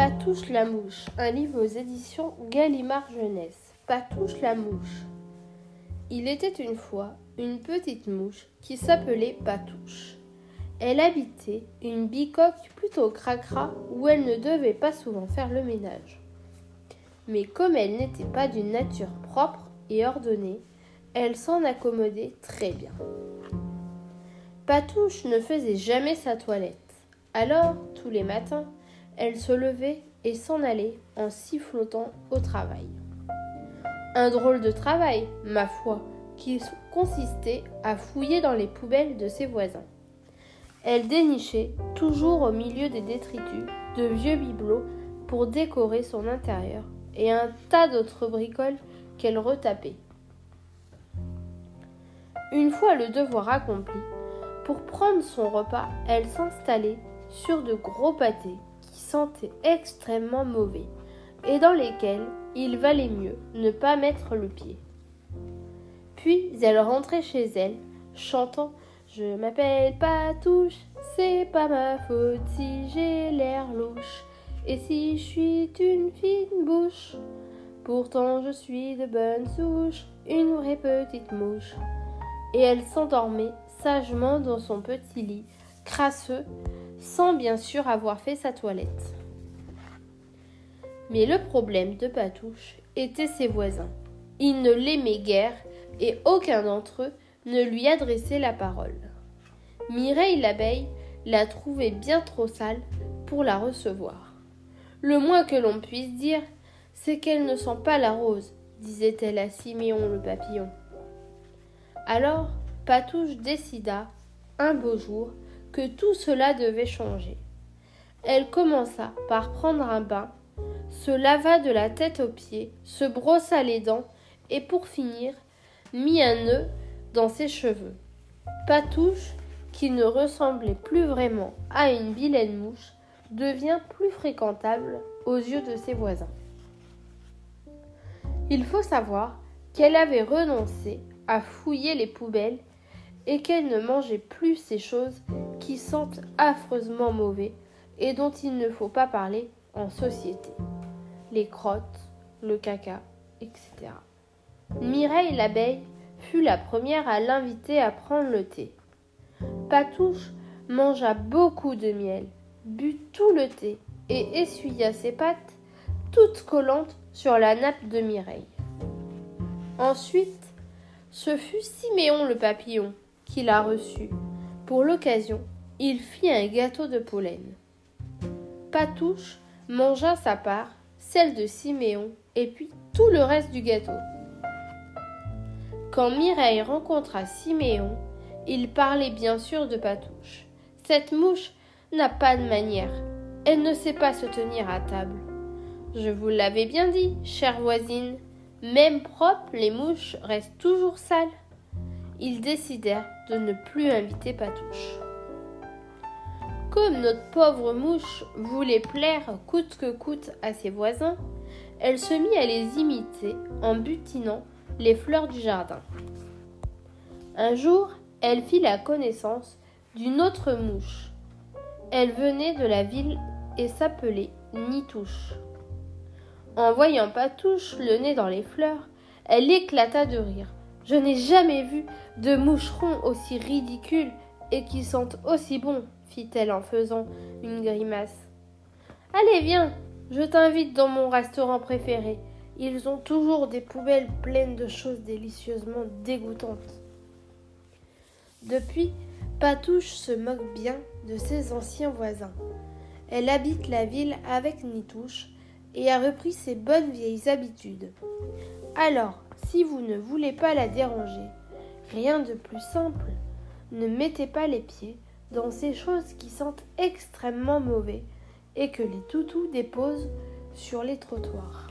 Patouche la mouche, un livre aux éditions Gallimard Jeunesse. Patouche la mouche. Il était une fois une petite mouche qui s'appelait Patouche. Elle habitait une bicoque plutôt cracra où elle ne devait pas souvent faire le ménage. Mais comme elle n'était pas d'une nature propre et ordonnée, elle s'en accommodait très bien. Patouche ne faisait jamais sa toilette. Alors, tous les matins, elle se levait et s'en allait en sifflotant au travail. Un drôle de travail, ma foi, qui consistait à fouiller dans les poubelles de ses voisins. Elle dénichait, toujours au milieu des détritus, de vieux bibelots pour décorer son intérieur et un tas d'autres bricoles qu'elle retapait. Une fois le devoir accompli, pour prendre son repas, elle s'installait sur de gros pâtés extrêmement mauvais et dans lesquels il valait mieux ne pas mettre le pied. Puis elle rentrait chez elle, chantant Je m'appelle Patouche, c'est pas ma faute si j'ai l'air louche, et si je suis une fine bouche. Pourtant je suis de bonne souche, une vraie petite mouche. Et elle s'endormait sagement dans son petit lit, crasseux, sans bien sûr avoir fait sa toilette. Mais le problème de Patouche était ses voisins. Ils ne l'aimaient guère et aucun d'entre eux ne lui adressait la parole. Mireille l'abeille la trouvait bien trop sale pour la recevoir. Le moins que l'on puisse dire, c'est qu'elle ne sent pas la rose, disait-elle à Siméon le papillon. Alors Patouche décida, un beau jour, que tout cela devait changer. Elle commença par prendre un bain, se lava de la tête aux pieds, se brossa les dents et pour finir mit un nœud dans ses cheveux. Patouche, qui ne ressemblait plus vraiment à une vilaine mouche, devient plus fréquentable aux yeux de ses voisins. Il faut savoir qu'elle avait renoncé à fouiller les poubelles et qu'elle ne mangeait plus ces choses qui sentent affreusement mauvais et dont il ne faut pas parler en société. Les crottes, le caca, etc. Mireille l'abeille fut la première à l'inviter à prendre le thé. Patouche mangea beaucoup de miel, but tout le thé et essuya ses pattes toutes collantes sur la nappe de Mireille. Ensuite, ce fut Siméon le papillon qui l'a reçu. Pour l'occasion, il fit un gâteau de pollen. Patouche mangea sa part, celle de Siméon, et puis tout le reste du gâteau. Quand Mireille rencontra Siméon, il parlait bien sûr de Patouche. Cette mouche n'a pas de manière. Elle ne sait pas se tenir à table. Je vous l'avais bien dit, chère voisine. Même propre, les mouches restent toujours sales ils décidèrent de ne plus inviter Patouche. Comme notre pauvre mouche voulait plaire coûte que coûte à ses voisins, elle se mit à les imiter en butinant les fleurs du jardin. Un jour, elle fit la connaissance d'une autre mouche. Elle venait de la ville et s'appelait Nitouche. En voyant Patouche le nez dans les fleurs, elle éclata de rire. Je n'ai jamais vu de moucherons aussi ridicules et qui sentent aussi bon, fit-elle en faisant une grimace. Allez, viens, je t'invite dans mon restaurant préféré. Ils ont toujours des poubelles pleines de choses délicieusement dégoûtantes. Depuis, Patouche se moque bien de ses anciens voisins. Elle habite la ville avec Nitouche et a repris ses bonnes vieilles habitudes. Alors, si vous ne voulez pas la déranger, rien de plus simple. Ne mettez pas les pieds dans ces choses qui sentent extrêmement mauvais et que les toutous déposent sur les trottoirs.